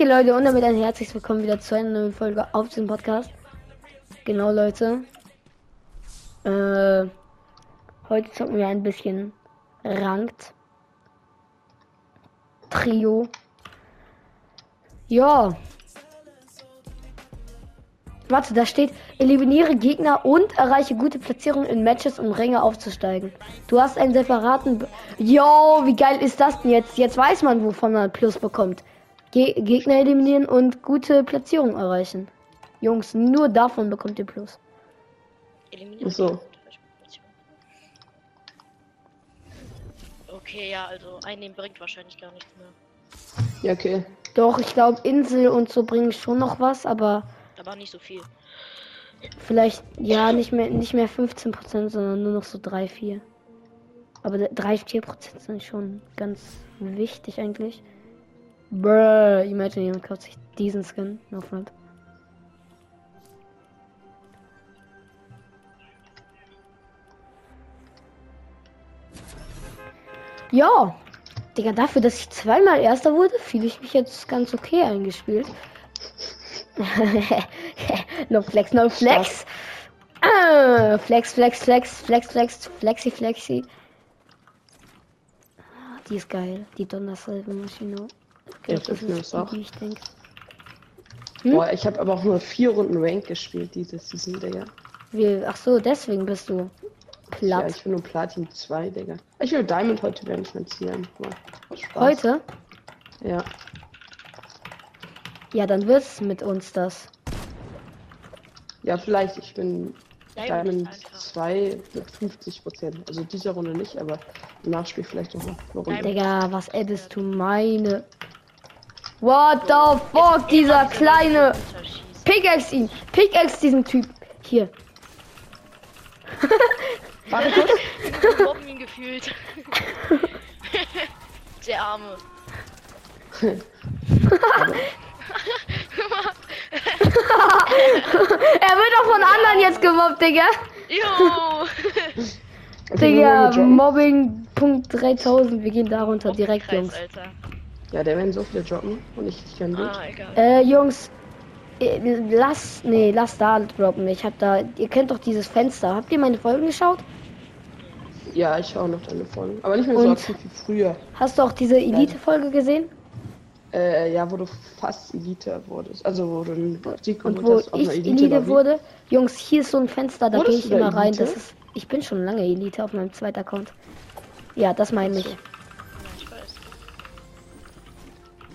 Okay, Leute, und damit ein herzliches Willkommen wieder zu einer neuen Folge auf diesem Podcast. Genau, Leute. Äh, heute zocken wir ein bisschen Rankt. Trio. Ja. Warte, da steht, eliminiere Gegner und erreiche gute Platzierung in Matches, um Ränge aufzusteigen. Du hast einen separaten... Yo, wie geil ist das denn jetzt? Jetzt weiß man, wovon man Plus bekommt. Ge Gegner eliminieren und gute Platzierung erreichen. Jungs, nur davon bekommt ihr Plus. Eliminieren. So. Okay, ja, also einnehmen bringt wahrscheinlich gar nichts mehr. Ja, okay. Doch, ich glaube, Insel und so bringen schon noch was, aber Aber nicht so viel. vielleicht, ja, nicht mehr, nicht mehr 15%, sondern nur noch so 3, 4. Aber 3, 4% sind schon ganz wichtig eigentlich. Bruh, imagine jemand kauft sich diesen Skin. No front. Ja, Digga, dafür, dass ich zweimal Erster wurde, fühle ich mich jetzt ganz okay eingespielt. no flex, no flex. Ah, flex, flex, flex, flex, flex, flexi, flexi. Ah, Die ist geil, die Donnersalvenmaschine. Okay, Ja, das ist auch. die ich denke. Hm? Boah, ich habe aber auch nur vier Runden Rank gespielt diese Season, Digga. Wie, ach so, deswegen bist du Ja, platt. ich bin nur Platin 2, Digga. Ich will Diamond heute werden ich mein Ziel. Heute? Ja. Ja, dann wird's mit uns das. Ja, vielleicht. Ich bin Diamond, Diamond Alter. 2 mit 50 Prozent. Also diese Runde nicht, aber im Nachspiel vielleicht noch eine Runde. Digga, was addest du meine? What the fuck, dieser kleine. Pickaxe ihn! Pickaxe diesen Typ! Hier. Warte kurz. Ihn gefühlt. Der Arme. Er wird auch von anderen jetzt gemobbt, Digga. Jo! Digga, wollen wir joggen? Mobbing.3000. Wir gehen darunter direkt, Jungs. Alter. Ja, der werden so viele droppen und ich, kann nicht. Ah, egal. Äh, Jungs. äh, Lass, nee, lass da droppen. Ich hab da, ihr kennt doch dieses Fenster. Habt ihr meine Folgen geschaut? Ja, ich schaue noch deine Folgen. Aber nicht mehr so Und? aktiv wie früher. Hast du auch diese Elite-Folge gesehen? Äh, ja, wo du fast Elite wurdest. Also wo du einen Sieg Und wo hast auf ich einer Elite, Lobby. wurde, Jungs, hier ist so ein Fenster, da gehe ich immer rein. Elite? Das ist, ich bin schon lange Elite auf meinem zweiten Account. Ja, das meine so. Ich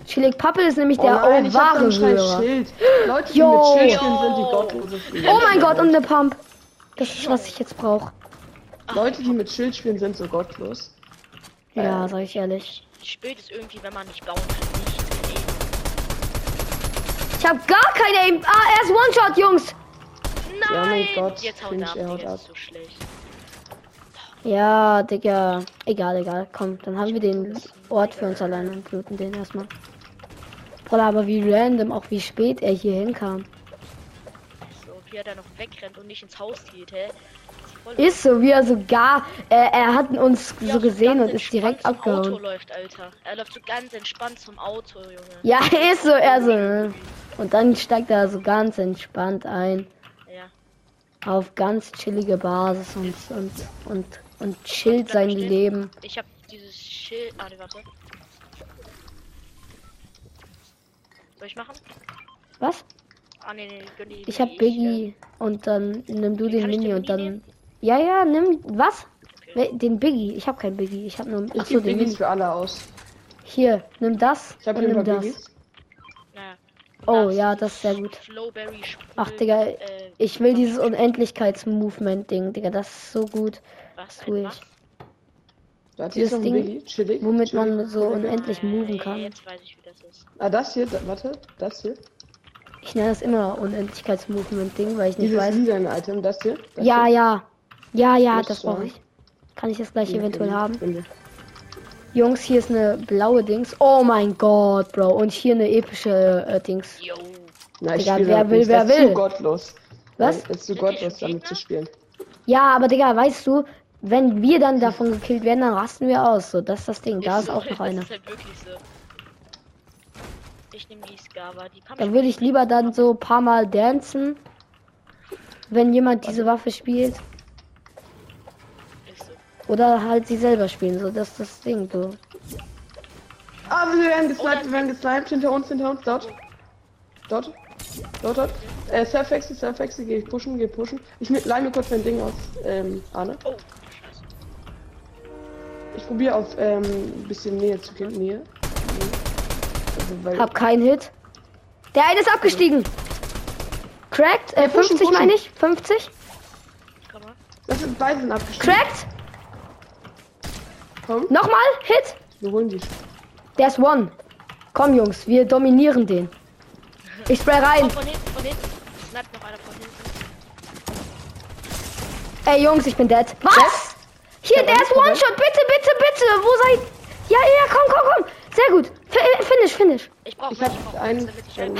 Chillig Pappel ist nämlich Oh der nein, oh, hab wahre Hörer. Schild. Leute, die Yo. mit Schild spielen, sind die gottlose Oh mein Gott, und eine Pump. Das ist, was ich jetzt brauche. Leute, die mit Schild spielen, sind so gottlos. Ja, sag ich ehrlich. Spät ist irgendwie, wenn man nicht bauen kann, nicht. Ich habe gar keine Aim. Ah, er ist One-Shot, Jungs. Nein! mein Gott, Jetzt haut er ab, er haut ab. so schlecht. Ja, Digga. Egal, egal. Komm, dann haben wir den Ort für uns alleine und bluten den erstmal. Voll, aber wie random, auch wie spät er hier hinkam. So, wie er da noch wegrennt und nicht ins Haus geht, hä? Ist so, wie er sogar, er, er hat uns er so gesehen und ist direkt Auto abgehauen. läuft, Alter. Er läuft so ganz entspannt zum Auto, Junge. Ja, ist so, er so. Und dann steigt er so ganz entspannt ein. Ja. Auf ganz chillige Basis und, und, und, und chillt sein. Leben. Ich hab dieses Schild. Ah, warte. Soll ich machen? Was? Ah, ne, ne, gönn die. Ich hab Biggie und dann nimm du den den Mini und dann. nehmen? Ja, ja, nimm. Was? Okay. Den Biggie. Ich hab keinen Biggie. Ich hab nur. Ich gebe den Mini. für alle aus. Hier, nimm das Ich habe und nimm das. Biggies. Naja. Oh Das ja, das ist sehr gut. Ach, Digga, äh, ich will dieses Unendlichkeits-Movement-Ding, Digga. Das ist so gut. was, tu ein ich. was? Da hat Dieses Ding. Chillig. Womit chillig. man so unendlich moven kann. Jetzt weiß ich, wie das ist. Ah, das hier, da, warte, das hier. Ich nenne das immer Unendlichkeits-Movement-Ding, weil ich nicht Dieses weiß. lila Item, das hier. Das Ja, hier. ja. Ja, ja, Muss das brauche ich. Kann ich das gleich Ja, eventuell eben. haben? Finde. Jungs, hier ist eine blaue Dings. Oh mein Gott, Bro. Und hier eine epische äh, Dings. Yo. Na, ich Digga, wer damit will, wer das ist will. zu gottlos. Was? Das ist zu gottlos, damit zu spielen. Ja, aber Digga, weißt du, wenn wir dann davon gekillt werden, dann rasten wir aus. So, das ist das Ding. Da ist auch noch das eine. ist halt wirklich so. Ich nehme die Skava. Die kann Dann würde ich lieber dann so ein paar Mal dancen, wenn jemand diese Waffe spielt. Oder halt sie selber spielen, so das ist das Ding, so. Ah, wir werden gesniped, wir werden gesniped. Hinter uns, hinter uns. Dort. Dort. Dort, dort. Äh, Surfexi, Surfexi, geh pushen, geh pushen. Ich mit- leih mir kurz mein Ding aus, ähm, Arne. Oh. Ich probiere auf, ähm, ein bisschen Nähe zu gehen. Nähe. Also, weil, Hab keinen Hit. Der eine ist abgestiegen. Cracked, äh, Ja, pushen, 50 pushen. meine ich, 50. Komm mal. das sind beide sind abgestiegen. Cracked, Komm, nochmal, Hit. wir holen die. Der ist one. Komm Jungs, wir dominieren den. Ich spray rein. Von hinten, von hinten. Snipe noch einer von hinten. Ey Jungs, ich bin dead. Was? Hier, der ist One-Shot, bitte, bitte, bitte. Wo seid... Ja, ja, komm, komm, komm. Sehr gut. F finish, finish. Ich brauche Ich hab ich brauch einen-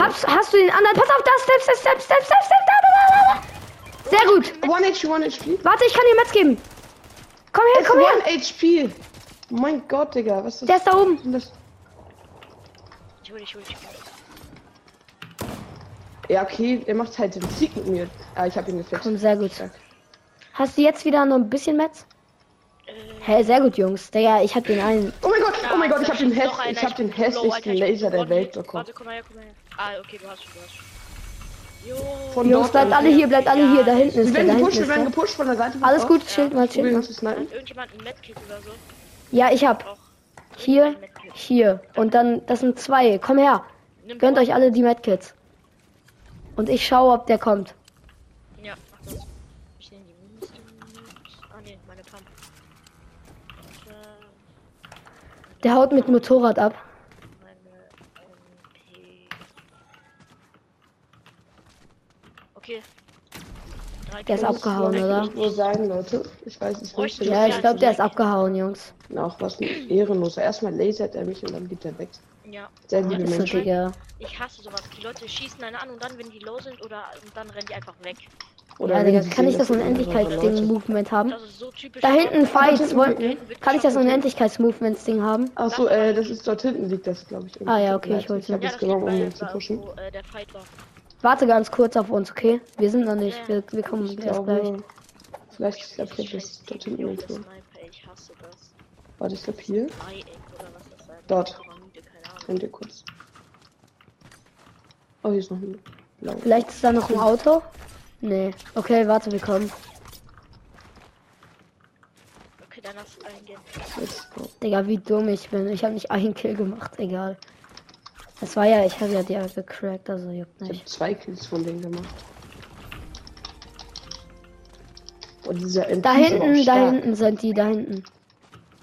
Hab's, hast du den anderen? Pass auf, da, step, step, step, step, step, step, da, da, da, da. Sehr gut. One HP, one HP. Warte, ich kann dir Metz geben. Komm her, Es komm ist her. one HP. Mein Gott, Digga, was ist das? Der ist da oben. das? Ich hol, ich hol, ich hol. Ja, okay, er macht halt den Sieg mit mir. Ah, ich hab ihn gefällt. Komm, sehr gut. Hast du jetzt wieder noch ein bisschen Metz? Hä, sehr gut, Jungs. Digga, ich hab den einen. Oh mein Gott, oh mein Gott, ich hab den, häss ich hab den hässlichsten Laser der Welt bekommen. Warte, komm mal her, komm mal her. Ah, okay, du hast schon, du hast schon. Jo. Von Jungs, bleibt alle hier, bleibt alle hier. Da hinten ist Wir der, werden gepusht, wir werden der. gepusht von der Seite. von Alles gut, schild mal, schild mal. irgendjemand ein Medkit oder so? Ja, ich hab. Auch. Hier, hier. Und dann, das sind zwei. Komm her. Nimm Gönnt euch alle die Medkits. Und ich schaue, ob der kommt. Ja, mach das. Ich nehme die Münzen mit. Ah, ne, meine Pump. Äh, Der haut mit dem Motorrad ab. Meine MP. Okay. Der ist abgehauen, oder? Kills. Wo sein, Leute? Ich weiß es nicht. ich Ja, ich glaube, der ist abgehauen, Jungs. Ach, was ein Ehrenloser. Erstmal lasert er mich und dann geht er weg. Ja. Sehr liebe Menschen. Ich hasse sowas. Die Leute schießen einen an und dann, wenn die low sind, oder und dann rennen die einfach weg. Oder Ja, Digga, kann ich das Unendlichkeitsding-Movement haben? Das ist so typisch. Da hinten Fights. Wollen, kann ich das Unendlichkeits-Movements-Ding haben? Ach so, äh, das ist dort hinten liegt das, glaube ich. Ah, ja, okay, ich mir. Ja, das genommen, um zu pushen. wo äh, der Fight war. Warte ganz kurz auf uns, okay? Wir sind noch nicht. Wir, wir kommen Ich erst gleich. glaube, vielleicht, ich glaube, ich habe das dort hinten irgendwo. Warte, ich glaube hier. Dort. Könnt ihr kurz. Oh, hier ist noch ein blau. Vielleicht ist da noch ein Auto? Nee. Okay, warte, wir kommen. Okay, dann lass eingehen. Let's go. Digga, wie dumm ich bin. Ich habe nicht einen Kill gemacht, egal. Das war ja, ich habe ja die gecrackt, also juckt Ich habe nicht. zwei Kills von denen gemacht. Und dieser MP Da hinten, da hinten sind die, da hinten.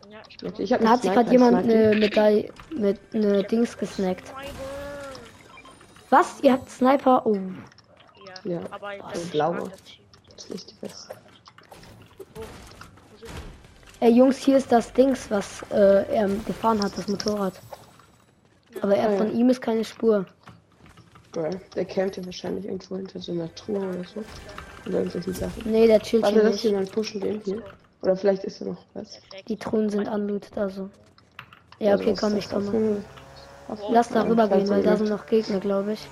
Ja, ich Ich hab Da hat sich Sniper, gerade jemand eine Medaille mit ne Dings gesnackt. Was? Ihr habt Sniper? Oh. Ja, aber also das blaue. ich mag das ist nicht die beste. Ey Jungs, hier ist das Dings, was äh, er gefahren hat, das Motorrad. Aber er, Ah, von ihm ist keine Spur. Bruh, der campt ja wahrscheinlich irgendwo hinter so einer Truhe oder so. Oder irgendwelchen Sachen. Nee, der chillt Warte, hier lass nicht. jemand pushen den hier. Oder vielleicht ist er noch was. Die Truhen sind unlootet, also. Ja, Also, okay, was komm, ich komme. Lass da ja, rüber vielleicht gehen, weil da sind noch Gegner, glaube ich.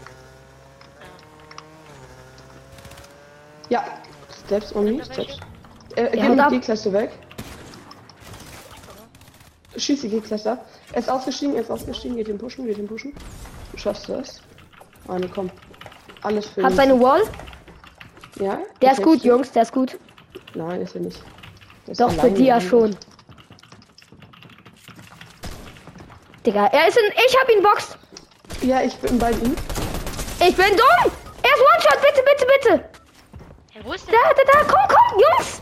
Ja, Steps on me? Steps. Äh, geh ab. G-Klasse weg. Schieß die G-Klasse ab. Er ist ausgestiegen, er ist ausgestiegen, geht ihn pushen, geht ihn pushen. Du schaffst das. Ah, ne, komm. Alles für Hat ihn. seine Wall? Ja? Der ist gut, stimmt. Jungs, der ist gut. Nein, ist er nicht. Ist Doch, für die ja schon. Digga, er ist in. Ich hab ihn boxt! Ja, ich bin bei ihm. Ich bin dumm! Er ist One-Shot, bitte, bitte, bitte! Hä, wo ist der? Da, da, da, komm, komm, Jungs!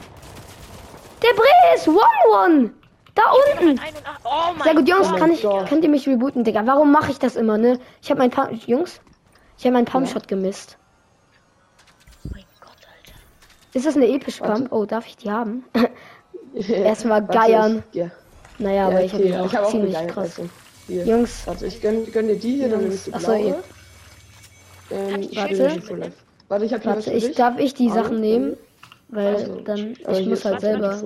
Der Bre ist One-One! Da unten! 81. Oh mein Sehr gut, Jungs, Gott. kann ich, Gott. könnt ihr mich rebooten, Digga? Warum mache ich das immer, ne? Ich habe mein Pump, Jungs, ich habe meinen Pumpshot gemisst. Oh mein Gott, Alter. Ist das eine epische Warte. Pump? Oh, darf ich die haben? Erstmal geiern. ich- Ja, Naja, ja aber ich habe okay. auch ich habe auch ziemlich gegeiert, krass. also. Jungs, Warte, ich gönn, gönn dir die hier, dann Jungs, nimmst du achso, blaue. ihr- Ähm, ich die warte, Warte, ich habe hier was warte, für ich dich. darf ich die Sachen nehmen, weil Also, dann ich muss halt selber.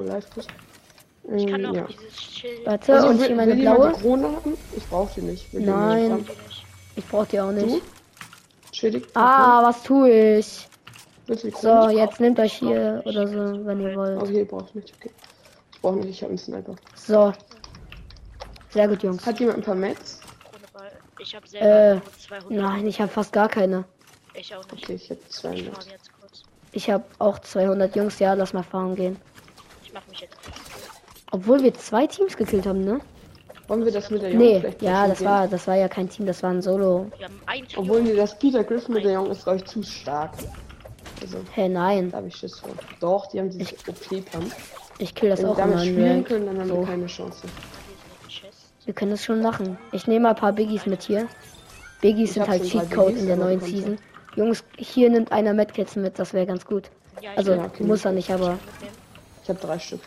Ich kann auch ja. dieses Schild. Warte, Also, und will, hier meine will blaue. Krone haben? Ich brauche die nicht. Will Nein. nicht. Ich brauch die auch nicht. Du? Schädigt. Ah, was tue ich? So, jetzt nehmt euch hier oder so, wenn ihr wollt. Okay, brauch ich nicht. Okay. Ich brauch nicht, ich hab einen Sniper. So. Sehr gut, Jungs. Hat jemand ein paar Mets? Ich habe Äh, selber 200. Nein, ich habe fast gar keine. Ich auch nicht. Okay, ich hab Ich 200. farm jetzt kurz. Ich habe auch 200 Jungs. Ja, lass mal fahren gehen. Ich mach mich jetzt. Obwohl wir zwei Teams gekillt haben, ne? Wollen wir das mit der Jung Nee, ja, das gehen? war, das war ja kein Team, das war ein Solo. Wir haben ein Trio. Obwohl nee, das Peter Griffin mit der Jung ist, glaube ich, zu stark. Also, Hä, nein. da habe ich Schiss vor. Doch, die haben dieses OP-Pump. Ich kill das Wenn wir auch damit immer in spielen können, dann haben So. wir keine Chance. Wir können das schon machen. Ich nehme mal ein paar Biggies mit hier. Biggies Ich sind halt Cheatcode in der neuen Season. Jungs, hier nimmt einer Medkits mit, das wäre ganz gut. Ja, ich Also, Ja, okay. muss er nicht, aber. Ich habe drei Stück.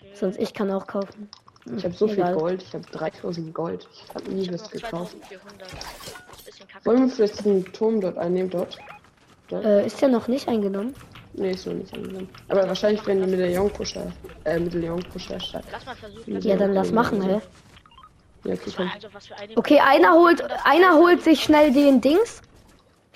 Okay. sonst ich kann auch kaufen. Ich habe so Egal. viel Gold. Ich habe 3000 Gold. Ich habe nie Ich was gekauft. 2400. Ist ein bisschen kacke. Wollen wir vielleicht den Turm dort einnehmen? Dort? Äh, ist der noch nicht eingenommen? Nee, ist noch nicht angenommen. Aber wahrscheinlich werden die Medaillon-Pusher, äh, Medaillon-Pusher stark. Lass mal versuchen. Ja, Ja, dann lass machen, hä? Ja, okay, komm. Also. Okay, einer holt, einer holt sich schnell den Dings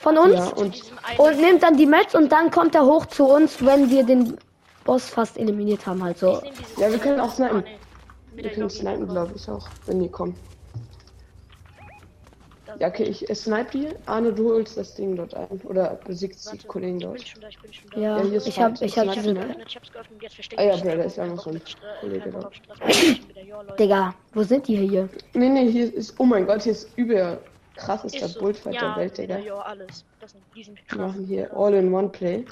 von uns Ja, und und nimmt dann die Mets und dann kommt er hoch zu uns, wenn wir den Boss fast eliminiert haben, halt so. Ich Ja, wir können auch snipen. Mit wir können snipen, glaube ich auch, wenn die kommen. Ja, okay, ich snipe die. Arne, du holst das Ding dort ein. Oder besiegst die Kollegen Ich dort. bin schon da, ich bin schon da. Ja, Ja, hier ist ich hab, ich hab diese. ne? Ich hab's geöffnet, jetzt verstecke Ah ja, ich Bro, da ist ja noch so ein Kollege da. Digga, wo sind die hier? Nee, nee, hier ist. Oh mein Gott, hier ist über krassester Ist so. Bullfight ja, der Welt, Digga. Jo, alles. Das sind, die sind Wir krass. machen hier All-in-One-Play.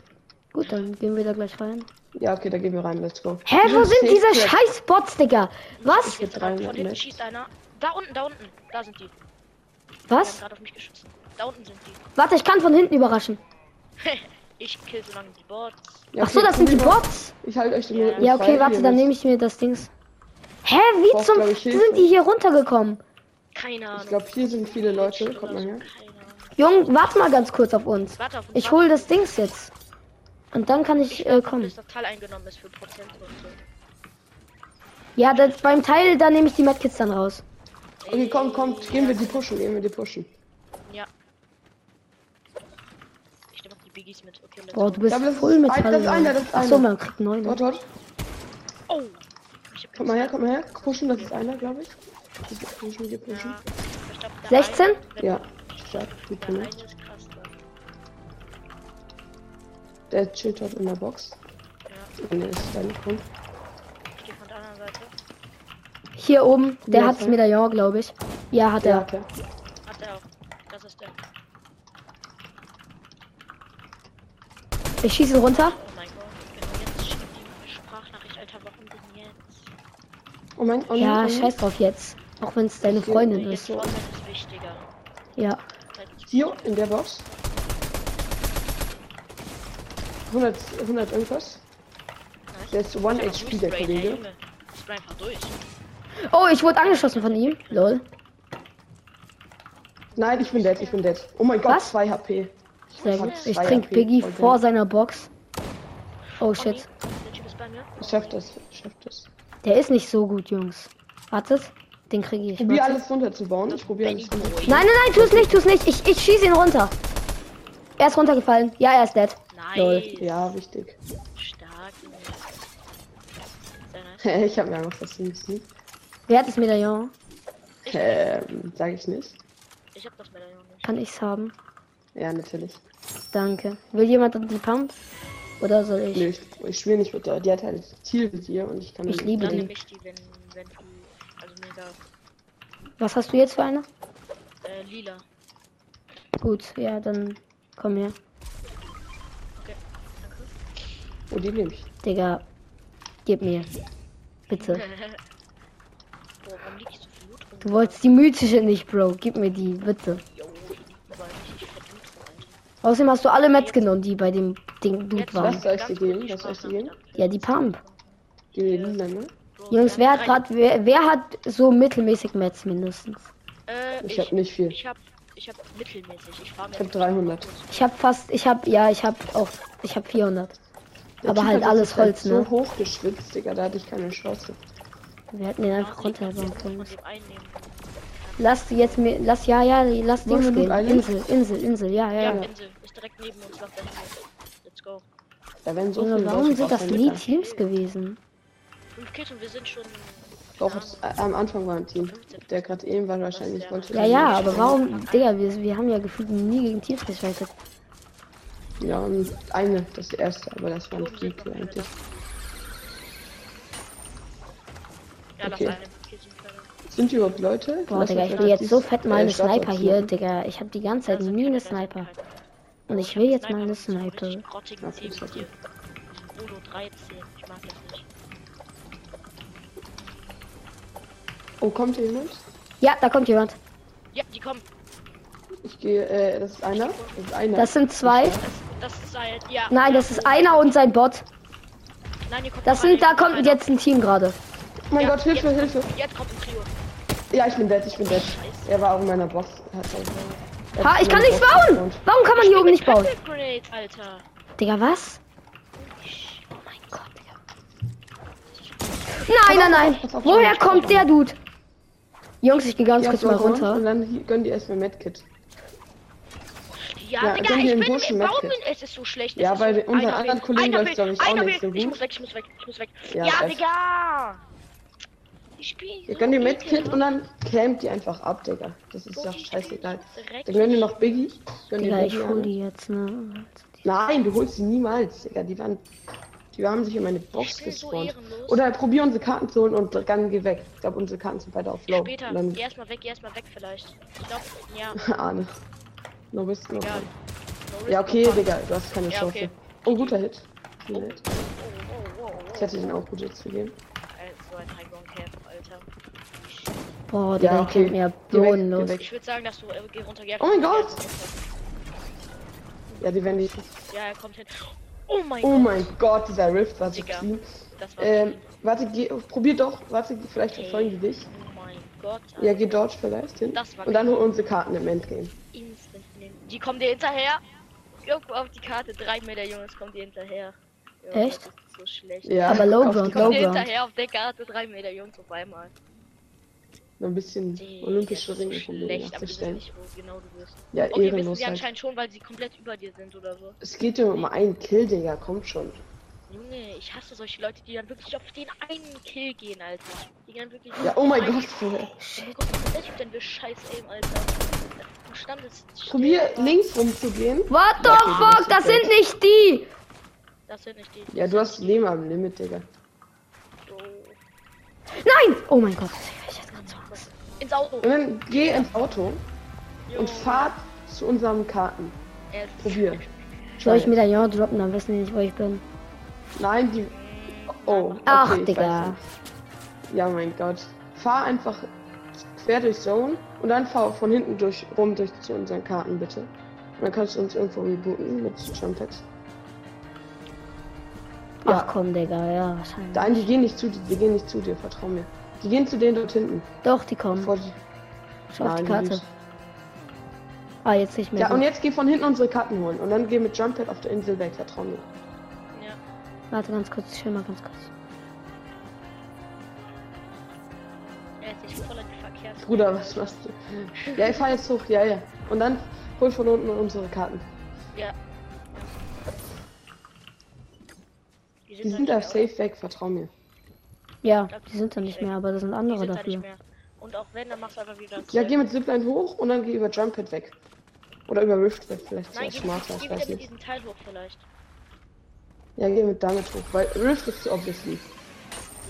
Gut, dann gehen wir da gleich rein. Ja, okay, da gehen wir rein, let's go. Hä, wo sind diese Safe scheiß Bots, Digga? Was? Für Jetzt 300 von hinten schießt einer. Da unten, da unten. Da sind die. Die Was? haben gerade auf mich geschossen. Da unten sind die. Warte, ich kann von hinten überraschen. ich kill so lange die Bots. Ja, Ach so, okay, das sind die Bots. Ich halte euch den Ja. Ja, okay, warte, dann nehme ich mir das Dings. Hä, wie Braucht, zum ich, sind die hier runtergekommen? Keine Ahnung. Ich glaube, hier sind viele Leute. Kommt mal her. Jung, warte mal ganz kurz auf uns. Warte auf uns. Ich warte. hole das Dings jetzt. Und dann kann ich Ich äh, kommen. dass das Teil eingenommen ist für Prozent und so. Ja, das, beim Teil, da nehme ich die Medkits dann raus. Okay, komm, kommt, gehen wir die pushen, gehen wir die pushen. Ja. Ich nehme auch die Biggies mit. Okay, Boah, du bist Ja, aber das ist voll ein- Metall. das ist einer, das ist Ach so, einer. man kriegt neun. Dort, dort. Oh! Ich hab Kommt mal her, kommt mal her. Pushen, das ist einer, glaube ich. Pushen, wir pushen. Ja, ich glaub, der 16? Eine, wenn Ja, stark. Gut Der gemacht. da. Der chillt dort in der Box. Ja, Und ist ich der anderen Seite. Hier oben, der Ja, hat das voll. Medaillon, glaube ich. Ja, hat Ja, er. okay. Hat er auch. Das ist der. Ich schieße ihn runter. Oh mein Gott. Genau jetzt schickt die Sprachnachricht, Alter. Warum denn jetzt? Oh mein, oh Ja, oh scheiß drauf jetzt. Auch wenn es deine Freundin ist. Fortnite ist wichtiger. Ja. Hier, in der Box. 100, 100 irgendwas. Nice. Der ist 1 Ich hab HP, der Kollege. Oh, ich wurde angeschossen von ihm. Lol. Nein, ich bin dead, ich bin dead. Oh mein Gott, Was? 2 HP. Sehr gut. Ich trinke Biggie voll vor seiner Box. Oh shit. Ich schaff das, ich schaff das. Der ist nicht so gut, Jungs. Wartet. Den kriege ich. Probier Warte. alles runterzubauen. Ich probiere alles runter. Nein, nein, nein, tu es nicht, tu es nicht. Ich, ich schieße ihn runter. Er ist runtergefallen. Ja, er ist dead. Lol. Nice. Ja, wichtig. Stark. Nice. ich hab mir Angst, dass du nicht. Wer hat das Medaillon? Ähm, sag ich nicht. Ich hab das Medaillon nicht. Kann ich's haben? Ja, natürlich. Danke. Will jemand die Pump? Oder soll ich? Nö, ich, ich spiele nicht mit der. Die hat halt Zielvisier und ich kann Ich nicht- liebe Dann die. nehme ich die, wenn, wenn du. Mega. Was hast du jetzt für eine? Äh, lila. Gut, ja, dann komm her. Okay. Danke. Oh, die nehme ich. Digga, gib mir. Bitte. Boah, warum liegt so viel Loot rum? Du wolltest die mythische nicht, Bro. Gib mir die, bitte. Jo. Außerdem hast du alle Mets genommen, die bei dem Ding Jetzt waren. Was soll ich dir geben? Was soll ich dir geben? Ja, die Pump. Die lila, ne? Jungs, wer hat grad, wer, wer hat so mittelmäßig Mets mindestens? Äh, Ich ich, hab nicht viel. ich hab, ich hab mittelmäßig. Ich fahr mir Ich hab 300. Ich hab fast, ich hab, ja, ich hab auch, ich hab 400. Der Aber Typ halt alles halt Holz, ne? So hoch geschwitzt, Digga, da hatte ich keine Chance. Wir hätten den einfach von können. Lass jetzt mir, lass ja, ja, lass wir gehen. Insel, Insel, Insel, ja, ja, Ja, ja. Insel ist direkt neben uns. Lauf dahin. Let's go. Da werden so Junge, viele warum Leute sind das nie. Teams gewesen? Fünf Kills und wir sind schon. Doch, es, äh, am Anfang war ein Team. Der gerade eben war wahrscheinlich. Wollte Ja, ja, aber warum, Digga, wir, wir haben ja gefühlt nie gegen Teams gefightet. Ja, und eine, das erste, aber das war ein Freak eigentlich. Ja, Okay. Sind hier überhaupt Leute? Boah, Digga, ich will jetzt so fett mal äh, eine Sniper hier. Digga. Ich habe die ganze Zeit nie eine Sniper. keine. Und ich will jetzt mal eine Sniper. richtig grottigen Ja, Team das mit ist dir. Olo 13. Ich mag das nicht. Oh, kommt hier jemand? Ja, da kommt jemand. Ja, die kommen. Ich gehe, äh, das ist einer. Das ist einer. Das sind zwei. Das, das ist halt. Ja. Nein, das ist einer und sein Bot. Nein, hier kommt Das sind, da kommt einer. jetzt ein Team gerade. oh mein Ja, Gott, Hilfe, jetzt- Hilfe. Jetzt kommt ein Trio. Ja, ich bin dead, ich bin dead. Scheiße. Er war auch in meiner. Hat er Ha, ich kann meine nicht Box bauen! Warum kann man hier oben nicht bauen? Grenade, Alter. Digga, was? Oh mein Gott, Digga. Nein, nein, nein. Woher kommt der Dude? Jungs, ich gehe ganz Ja, kurz so mal runter. Und dann gönn die erstmal Medkit. Ja, Ja, Digga, ich bin Busch im Baum. Es ist so schlecht. es Ja, weil so, unseren einer anderen Kollegen einer läuft's, will- glaub ich, auch nicht so Ich gut. muss weg, ich muss weg, ich muss weg. Ja, Ja. Digga. Ich spiele Ihr gönnt die Medkit und dann campt die einfach ab, Digga. Das ist doch scheißegal. Dann gönn dir noch Biggie. Gönn dir Digga, ich Biggie hol die jetzt, ne? Nein, du holst sie niemals, Digga. Die waren. Die haben sich in meine Box so gespawnt. ehrenlos. Oder probier unsere Karten zu holen und dann geh weg. Ich glaube, unsere Karten sind beide auf Low. Später. Dann Geh erstmal weg, geh erstmal weg vielleicht. Ich glaube, ja. Ahne. No bist no Egal. fun. No risk, Ja, okay, no. Digga, du hast keine Ja, Chance. okay. Oh, guter Hit. Guter Hit. Oh, oh, oh, oh. Ich hätte den auch gut jetzt gegeben. So ein High Ground Camp, Alter. Boah, Digga, Ja, die okay. kennt mir Geh bodenlos. geh. Ich würde sagen, dass du äh, geh runter. Ja, Oh mein Gott. Ja, die werden die. Ja, er kommt hin. Oh mein Oh Gott. mein Gott, dieser Rift war so Digga. clean. War Ähm, warte, geh, probier doch. Warte, vielleicht verfolgen die dich. Oh mein Gott. Ja, geh dort vielleicht hin. Das war Und dann hol unsere Karten im Endgame. Instant. Die kommen dir hinterher. Irgendwo auf die Karte. Drei Meter Jungs kommen dir hinterher. Junge, Echt? Das ist so schlecht. Ja, Aber Low auf die Kommen dir hinterher auf der Karte. Drei Meter Jungs auf einmal. Noch ein bisschen Digga, olympische Ringe so schlecht, aber nachzustellen. nicht, wo genau du bist. Ja, Okay, wissen ehrenlos sie halt. anscheinend schon, weil sie komplett über dir sind oder so. Es geht ja um einen Kill, Digga, kommt schon. Junge, ich hasse solche Leute, die dann wirklich auf den einen Kill gehen, Alter. Die gehen dann wirklich. Ja, oh mein Ein- Gott. Oh mein Gott, was ist der Typ denn für scheiß Aim, Alter? Du standest. still, Probier links rumzugehen. What the okay, du fuck? Das sind nicht die! Das sind nicht die. Ja, du hast Leben am Limit, Digga. So. Nein! Oh mein Gott, Ins Auto. Und dann geh ins Auto Jo. und fahr zu unseren Karten. Er ist- Probier. Soll ich Medaillon droppen, dann wissen die nicht, wo ich bin. Nein, die. Oh, okay, Ach, Digga. Ja, mein Gott. Fahr einfach quer durch Zone und dann fahr von hinten durch rum durch zu unseren Karten, bitte. Und dann kannst du uns irgendwo rebooten mit Jumpex. Ja, Ach komm, Digga, ja, wahrscheinlich. nein, die gehen nicht zu dir, die gehen nicht zu dir, vertrau mir. Die gehen zu denen dort hinten. Doch, die kommen. Bevor die... Schau auf die Nein, die Karte. nicht. Ah, jetzt nicht mehr. Ja, gut. und jetzt geh von hinten unsere Karten holen und dann geh mit Jumppad auf der Insel weg, vertrau mir. Ja. Warte ganz kurz, ich will mal ganz kurz. Er die. Bruder, was machst du? Ja, ich fahr jetzt hoch, ja, ja. Und dann hol von unten unsere Karten. Ja. Die sind da safe weg, vertrau mir. Ja, die sind da nicht mehr, aber da sind andere sind da dafür. nicht mehr. Und auch wenn, dann machst du einfach wieder. Ja, geh mit Zipline hoch und dann geh über Jumppad weg. Oder über Riftweb, vielleicht ist Nein, das geh, smarter, ich weiß mit nicht. diesem Teil hoch vielleicht. Ja, geh mit damit hoch, weil Rift ist obviously.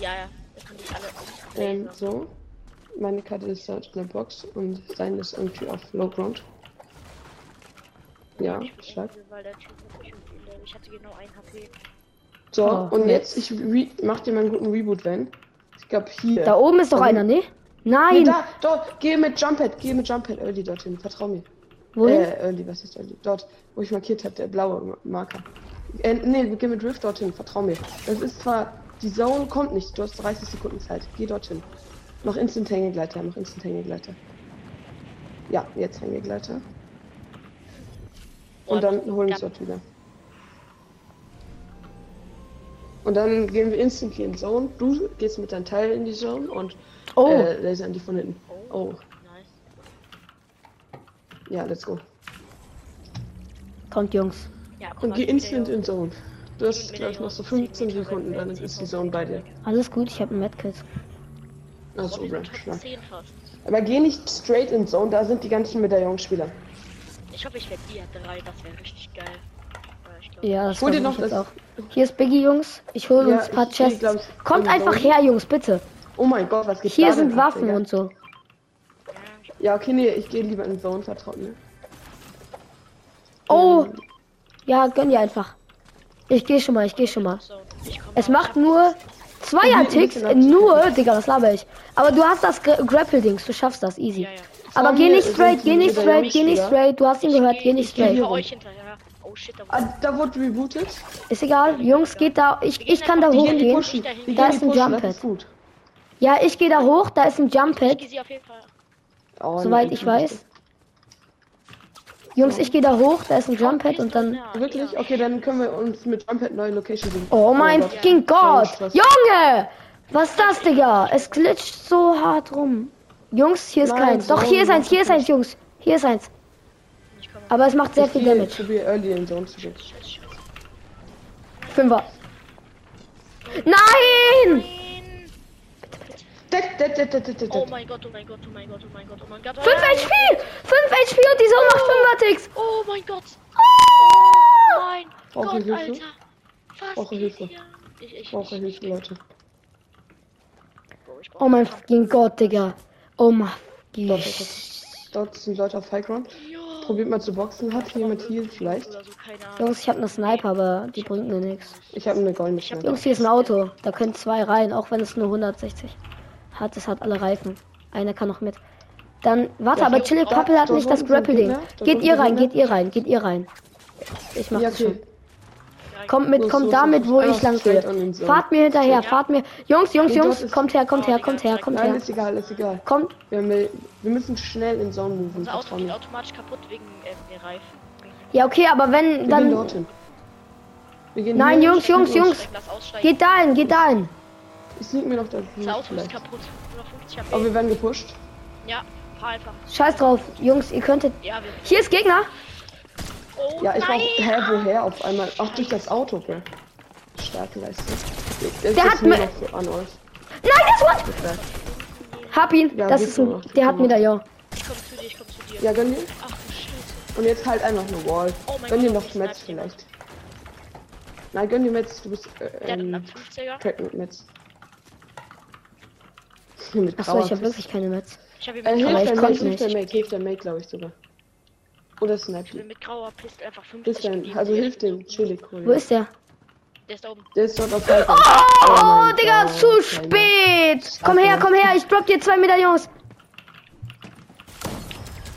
Ja, ja. Das kann ich alle. Ähm, so. Meine Karte ist dort in der Box und sein ist irgendwie auf Low Ground. Ja, stark. Weil der Typ Ich hatte genau ein HP. So, Oh, und jetzt. jetzt, ich re mach dir mal einen guten Reboot, wenn. Ich glaube hier. Da oben ist doch Da einer, ne? Nee, Nein! da, dort, geh mit Jumppad, geh mit Jumppad Early dorthin, vertrau mir. Wohin? Äh, Early, was ist Early? Dort, wo ich markiert habe, der blaue Ma- Marker. Äh, nee, geh mit Rift dorthin, vertrau mir. Das ist zwar, die Zone kommt nicht, du hast 30 Sekunden Zeit. Geh dorthin. Noch Instant Hängegleiter, noch Instant Hängegleiter. Ja, jetzt Hängegleiter. Und dann holen wir uns dort wieder. Und dann gehen wir instantly in Zone. Du gehst mit deinem Teil in die Zone und Oh. äh, lasern die von hinten. Oh. Nice. Ja, let's go. Kommt, Jungs. Ja, Und geh instant in Zone. Du hast der noch so Jungs 15 10 Sekunden, dann ist die Zone bei dir. Alles gut, ich habe ein Medkit. Also, Robin Bro, Top stark. 10 fast. Aber geh nicht straight in Zone, da sind die ganzen Medaillonspieler. Ich hoffe, ich werde Dia 3, das wäre richtig geil. Ja, glaub, das Hol dir noch jetzt das- auch. Hier ist Biggie, Jungs. Ich hole Ja, uns ein paar ich Chests. glaub ich, Kommt in einfach her, Jungs, bitte. Oh mein Gott, was geht Hier sind Waffen Digga? und so. Ja, okay, nee, ich gehe lieber in Zone, vertraut mir. Oh, Ähm, ja, gönn dir einfach. Ich gehe schon mal, ich gehe schon mal. Es macht nur Zweier-Ticks, nur, Digga, das laber ich. Aber du hast das Gra- Grapple-Dings, du schaffst das, easy. Ja, ja. Aber geh nicht straight, geh nicht straight, geh nicht straight. Du hast ihn gehört, geh- nicht straight. Shit, da Ah, da wurde rebootet. Ist egal, Jungs, geht da. Ich, ich kann da hochgehen. Da ist ein Jump Pad. Ja, ich gehe da hoch, da ist ein Jump Pad. Oh, soweit ich weiß. Jungs, ich gehe da hoch, da ist ein Jump Pad und dann. Wirklich? Okay, dann können wir uns mit Jumphead neue Location suchen. Oh mein Gott. fucking Gott! Junge! Was ist das, Digga? Es glitscht so hart rum. Jungs, hier ist Nein, keins. Doch, hier ist eins, hier ist eins, Jungs. Hier ist eins. Aber es macht sehr Ich viel gehe- Damage. Ich probiere early in Zone zu. Fünfer. Nein! Oh mein Gott, oh mein Gott, oh mein Gott, oh mein Gott, oh mein Gott. 5 HP! 5 HP und die Sonne macht 5er Ticks! Oh mein Gott. Oh mein Gott? Alter. Was Brauche Hilfe. Ich, ich, brauche Hilfe, Leute. Oh mein fucking Gott, Digga. Oh mein dort. Dort sind Leute auf High Ground. Probiert mal zu boxen. Hat hier jemand Heal vielleicht? So. Jungs, ich habe eine Sniper, aber die bringt mir nichts. Ich habe eine goldene Schnelle. Jungs, hier ist ein Auto. Da können zwei rein, auch wenn es nur 160 hat. Es hat alle Reifen. Einer kann noch mit. Dann, warte, Ja, aber hier Chili Pappel hat nicht das Grapple-Ding. Dort Geht ihr rein, geht ihr rein, geht ihr rein. Ich mach Ja, das schon. Kommt mit, kommt damit, wo ich lang Zone. Fahrt mir hinterher, Ja. fahrt mir. Jungs, Jungs, Jungs, kommt her, kommt her, kommt her, kommt Nein, her. ist egal, ist egal. Kommt, Wir, müssen schnell in Zone moven. Unser Auto geht automatisch kaputt wegen äh, der Reifen. ja, okay, aber wenn, Wir gehen dann. dorthin. Wir gehen Nein, Jungs, Jungs, Jungs. Geht dahin, geht dahin. Ich sneak mir noch das Das Auto ist kaputt. Nur noch 50 Aber wir werden gepusht. Ja, fahr einfach. Scheiß drauf, Jungs, ihr könntet. Ja, wir. Hier ist Gegner. Oh Ja, ich brauch. Hä, woher auf einmal? Ach, durch das Auto, bro. Starke Leistung. Der, Der hat mir- noch so an euch. Nein, das war. Gefällt. Hab ihn. Ja, das ist so ein. noch, Der hat mir da, ja. Ich komm zu dir, ich komm zu dir. Ja, gönn dir. Ach du Scheiße. Und jetzt halt einfach eine Wall. Oh gönn dir noch Metz vielleicht. Nein, gönn dir Metz. Du bist äh, ähm, 50er. pregnant Metz. Mit Achso, ich habe Pist- wirklich keine Metz. Ich hab ihn Äh, mit, hilft ich der Mate, hilft der nicht. Mate, hilft der Mate, glaube ich sogar. Oder ich Snipe. bin mit grauer Pist einfach 50 Hilft der, gegeben. also Der hilft ist dem gut. Chili Wo cool. ist der? Der ist da oben. Der ist dort auf Ground. Oh, mein Digga, Gott, zu spät. Komm her, komm her, ich drop dir zwei Medaillons.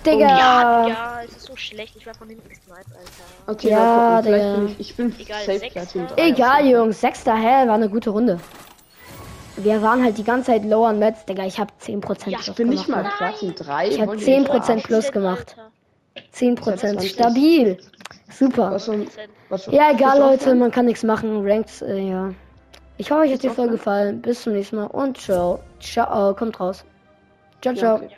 Digga. Ja, ja, es ist so schlecht. Ich war von hinten gesniped, Alter. Okay, Ja, mal gucken. Digga. bin ich, ich bin Egal, safe. Platin. Egal, Jungs. Sechster, hä, war eine gute Runde. Wir waren halt die ganze Zeit low an Metz, Digga. Ich hab 10% Ja, plus Ich bin nicht gemacht. mal Platin 3. Ich hab wollt ihr 10% mich verarschen? plus gemacht. Alter. 10%. 20. Stabil. Super. Was Prozent. was für, Ja, egal, Leute. Man kann nichts machen. Ranks, äh, ja. Ich hoffe, euch hat die Folge gefallen. Bis zum nächsten Mal und ciao. Ciao. Kommt raus. Ciao, Ja, ciao. okay.